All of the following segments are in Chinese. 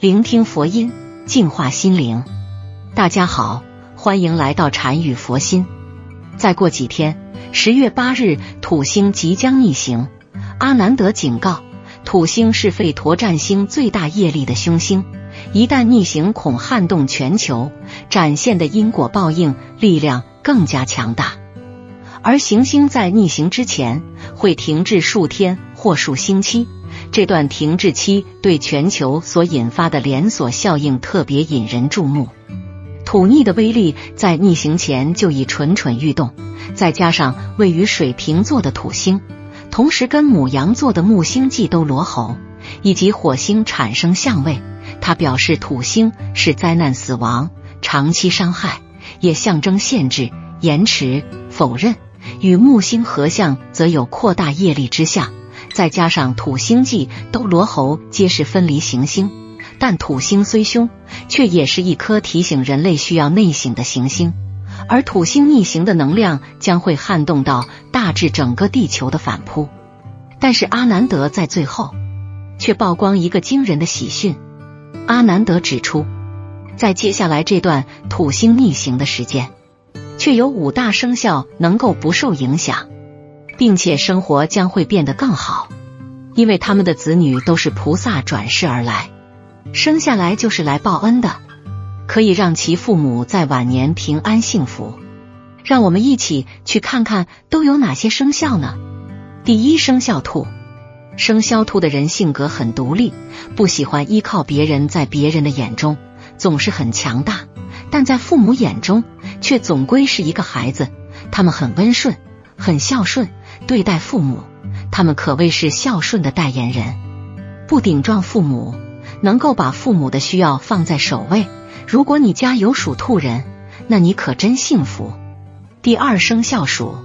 聆听佛音，净化心灵。大家好，欢迎来到禅语佛心。再过几天，十月八日，土星即将逆行。阿南德警告，土星是吠陀占星最大业力的凶星，一旦逆行，恐撼动全球，展现的因果报应力量更加强大。而行星在逆行之前，会停滞数天或数星期。这段停滞期对全球所引发的连锁效应特别引人注目。土逆的威力在逆行前就已蠢蠢欲动，再加上位于水瓶座的土星，同时跟母羊座的木星忌都罗喉，以及火星产生相位，它表示土星是灾难、死亡、长期伤害，也象征限制、延迟、否认；与木星合相，则有扩大业力之象。再加上土星忌都罗喉皆是分离行星，但土星虽凶，却也是一颗提醒人类需要内省的行星。而土星逆行的能量将会撼动到大致整个地球的反扑。但是阿南德在最后却曝光一个惊人的喜讯。阿南德指出，在接下来这段土星逆行的时间，却有五大生肖能够不受影响。并且生活将会变得更好，因为他们的子女都是菩萨转世而来，生下来就是来报恩的，可以让其父母在晚年平安幸福。让我们一起去看看都有哪些生肖呢？第一生肖兔，生肖兔的人性格很独立，不喜欢依靠别人，在别人的眼中总是很强大，但在父母眼中却总归是一个孩子。他们很温顺，很孝顺。对待父母，他们可谓是孝顺的代言人，不顶撞父母，能够把父母的需要放在首位。如果你家有属兔人，那你可真幸福。第二生肖鼠，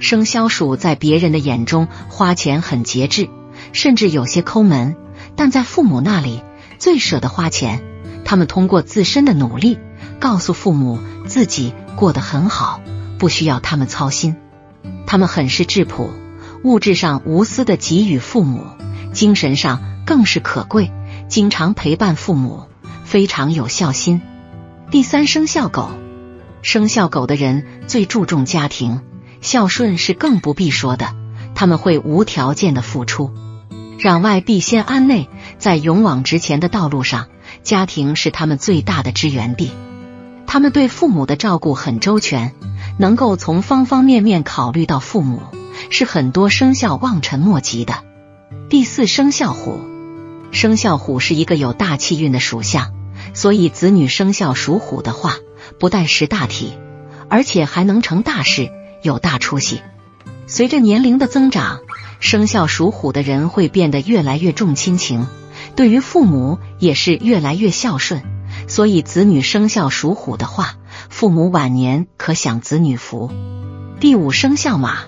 生肖鼠在别人的眼中花钱很节制，甚至有些抠门，但在父母那里最舍得花钱。他们通过自身的努力，告诉父母自己过得很好，不需要他们操心。他们很是质朴，物质上无私的给予父母，精神上更是可贵，经常陪伴父母，非常有孝心。第三生肖狗，生肖狗的人最注重家庭，孝顺是更不必说的，他们会无条件的付出，攘外必先安内，在勇往直前的道路上，家庭是他们最大的支援地，他们对父母的照顾很周全。能够从方方面面考虑到父母，是很多生肖望尘莫及的。第四生肖虎，生肖虎是一个有大气运的属相，所以子女生肖属虎的话，不但识大体，而且还能成大事，有大出息。随着年龄的增长，生肖属虎的人会变得越来越重亲情，对于父母也是越来越孝顺。所以子女生肖属虎的话。父母晚年可享子女福。第五生肖马，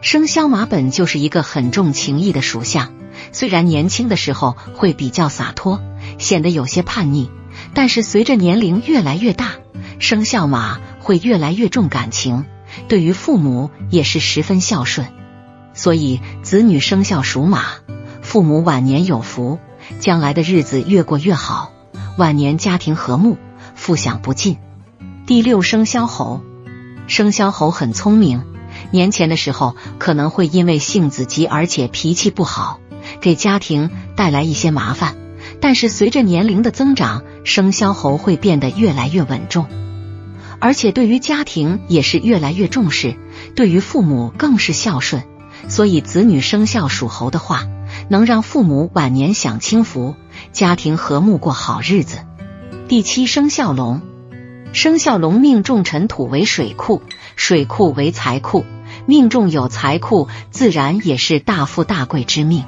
生肖马本就是一个很重情义的属相，虽然年轻的时候会比较洒脱，显得有些叛逆，但是随着年龄越来越大，生肖马会越来越重感情，对于父母也是十分孝顺。所以子女生肖属马，父母晚年有福，将来的日子越过越好，晚年家庭和睦，富享不尽。第六生肖猴，生肖猴很聪明，年前的时候可能会因为性子急，而且脾气不好，给家庭带来一些麻烦。但是随着年龄的增长，生肖猴会变得越来越稳重，而且对于家庭也是越来越重视，对于父母更是孝顺。所以子女生肖属猴的话，能让父母晚年享清福，家庭和睦过好日子。第七生肖龙。生肖龙命重尘土为水库，水库为财库，命中有财库，自然也是大富大贵之命。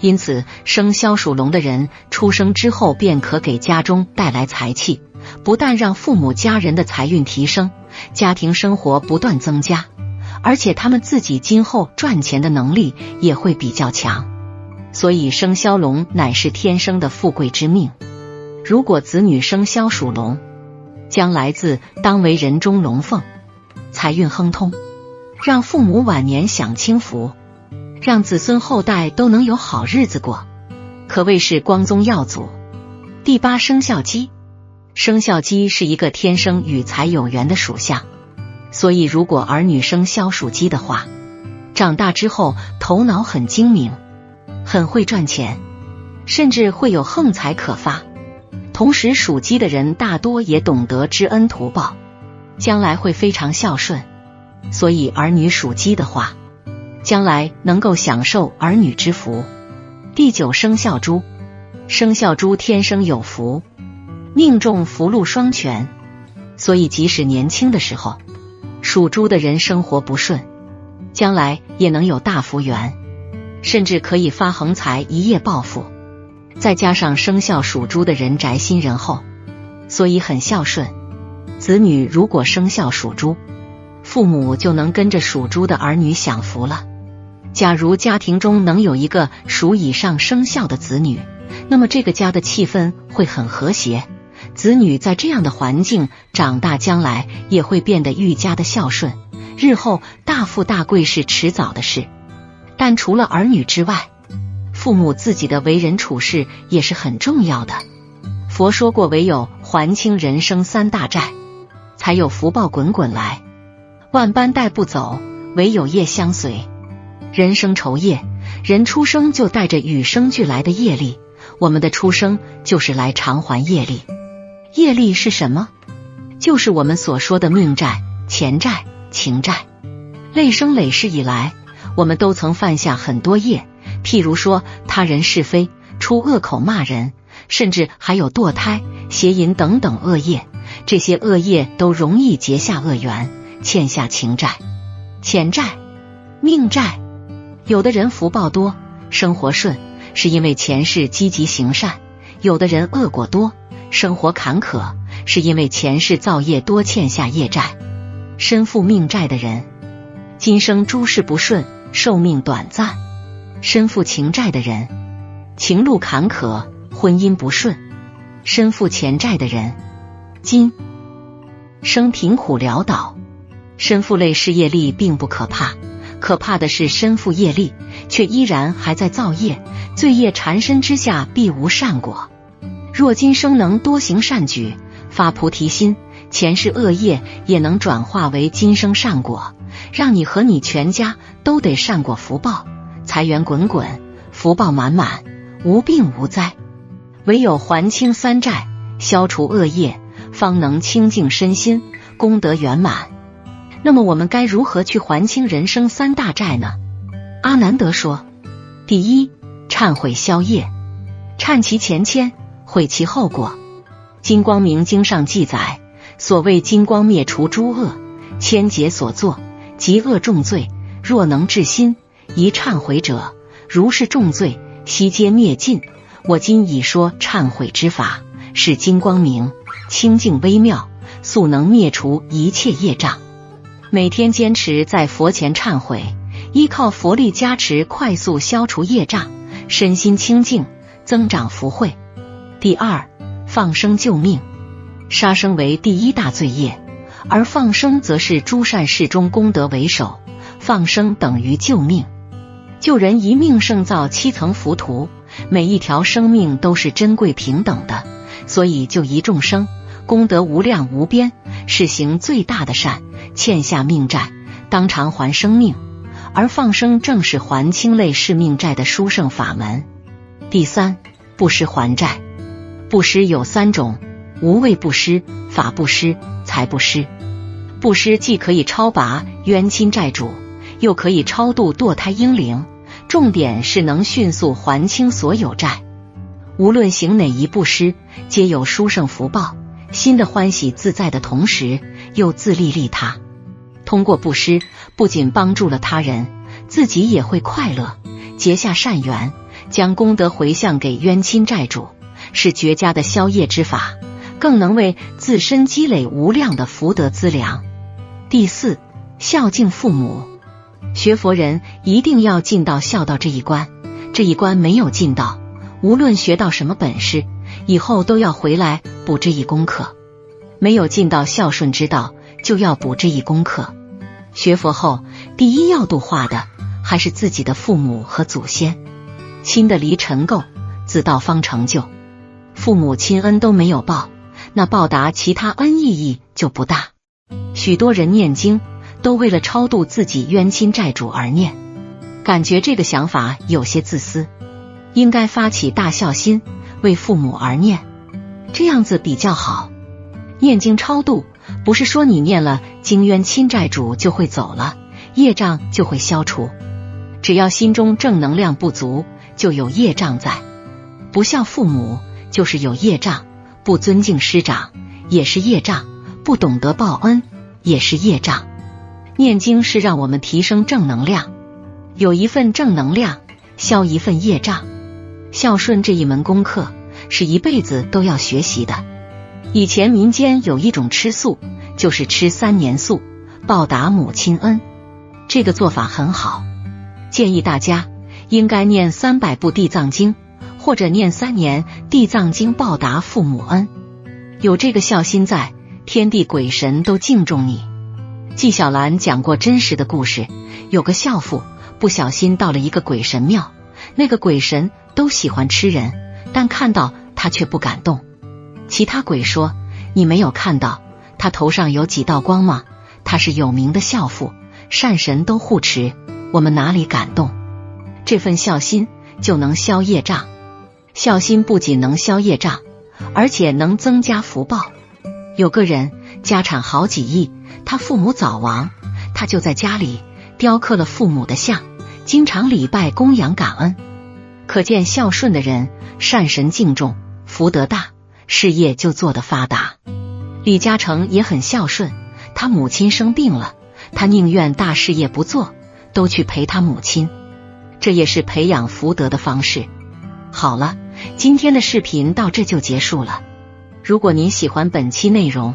因此，生肖属龙的人出生之后便可给家中带来财气，不但让父母家人的财运提升，家庭生活不断增加，而且他们自己今后赚钱的能力也会比较强。所以，生肖龙乃是天生的富贵之命。如果子女生肖属龙，将来自当为人中龙凤，财运亨通，让父母晚年享清福。让子孙后代都能有好日子过，可谓是光宗耀祖。第八生肖鸡，生肖鸡是一个天生与财有缘的属相，所以如果儿女生肖属鸡的话，长大之后头脑很精明，很会赚钱，甚至会有横财可发。同时，属鸡的人大多也懂得知恩图报，将来会非常孝顺。所以，儿女属鸡的话。将来能够享受儿女之福。第九生肖猪，生肖猪天生有福，命中福禄双全，所以即使年轻的时候，属猪的人生活不顺，将来也能有大福源，甚至可以发横财，一夜暴富。再加上生肖属猪的人宅心仁厚，所以很孝顺。子女如果生肖属猪，父母就能跟着属猪的儿女享福了。假如家庭中能有一个属以上生肖的子女，那么这个家的气氛会很和谐。子女在这样的环境长大，将来也会变得愈加的孝顺，日后大富大贵是迟早的事。但除了儿女之外，父母自己的为人处事也是很重要的。佛说过，唯有还清人生三大债，才有福报滚滚来。万般带不走，唯有业相随。人生愁业，人出生就带着与生俱来的业力，我们的出生就是来偿还业力。业力是什么？就是我们所说的命债、钱债、情债。累生累世以来，我们都曾犯下很多业，譬如说他人是非、出恶口骂人，甚至还有堕胎、邪淫等等恶业。这些恶业都容易结下恶缘，欠下情债、钱债、命债。有的人福报多，生活顺，是因为前世积极行善；有的人恶果多，生活坎坷，是因为前世造业多，欠下业债。身负命债的人，今生诸事不顺，寿命短暂；身负情债的人，情路坎坷，婚姻不顺；身负钱债的人，今生贫苦潦倒。身负累世业力并不可怕。可怕的是身负业力，却依然还在造业，罪业缠身之下必无善果。若今生能多行善举，发菩提心，前世恶业也能转化为今生善果，让你和你全家都得善果福报，财源滚滚，福报满满，无病无灾。唯有还清三债，消除恶业，方能清净身心，功德圆满。那么我们该如何去还清人生三大债呢？阿南德说：第一，忏悔消业，忏其前愆，悔其后果。金光明经上记载，所谓金光灭除诸恶，千劫所作，极恶重罪，若能至心一忏悔者，如是重罪悉皆灭尽。我今已说忏悔之法，是金光明清净微妙，速能灭除一切业障。每天坚持在佛前忏悔，依靠佛力加持，快速消除业障，身心清净，增长福慧。第二，放生救命。杀生为第一大罪业，而放生则是诸善事中功德为首。放生等于救命，救人一命胜造七层浮屠。每一条生命都是珍贵平等的，所以救一众生，功德无量无边，是行最大的善。欠下命债，当偿还生命，而放生正是还清类世命债的殊胜法门。第三，布施还债。布施有三种：无畏布施、法布施、财布施。布施既可以超拔冤亲债主，又可以超度堕胎婴灵，重点是能迅速还清所有债。无论行哪一步施，皆有殊胜福报，心的欢喜自在的同时，又自利利他。通过布施，不仅帮助了他人，自己也会快乐，结下善缘，将功德回向给冤亲债主，是绝佳的消业之法，更能为自身积累无量的福德资粮。第四，孝敬父母。学佛人一定要尽到孝道这一关，这一关没有尽到，无论学到什么本事，以后都要回来补这一功课。没有尽到孝顺之道，就要补这一功课。学佛后，第一要度化的还是自己的父母和祖先。亲的离尘垢，自道方成就。父母亲恩都没有报，那报答其他恩意义就不大。许多人念经都为了超度自己冤亲债主而念，感觉这个想法有些自私。应该发起大孝心，为父母而念，这样子比较好。念经超度，不是说你念了经冤亲债主就会走了，业障就会消除。只要心中正能量不足，就有业障在。不孝父母就是有业障，不尊敬师长也是业障，不懂得报恩也是业障。念经是让我们提升正能量，有一份正能量，消一份业障。孝顺这一门功课，是一辈子都要学习的。以前民间有一种吃素，就是吃三年素报答母亲恩，这个做法很好，建议大家应该念三百部地藏经，或者念三年地藏经报答父母恩。有这个孝心在，天地鬼神都敬重你。纪晓岚讲过真实的故事，有个孝父不小心到了一个鬼神庙，那个鬼神都喜欢吃人，但看到他却不敢动。其他鬼说：“你没有看到他头上有几道光吗？他是有名的孝父，善神都护持，我们哪里敢动？这份孝心就能消业障。孝心不仅能消业障，而且能增加福报。有个人家产好几亿，他父母早亡，他就在家里雕刻了父母的像，经常礼拜供养感恩。可见孝顺的人，善神敬重，福德大。”事业就做得发达。李嘉诚也很孝顺，他母亲生病了，他宁愿大事业不做，都去陪他母亲。这也是培养福德的方式。好了，今天的视频到这就结束了。如果您喜欢本期内容，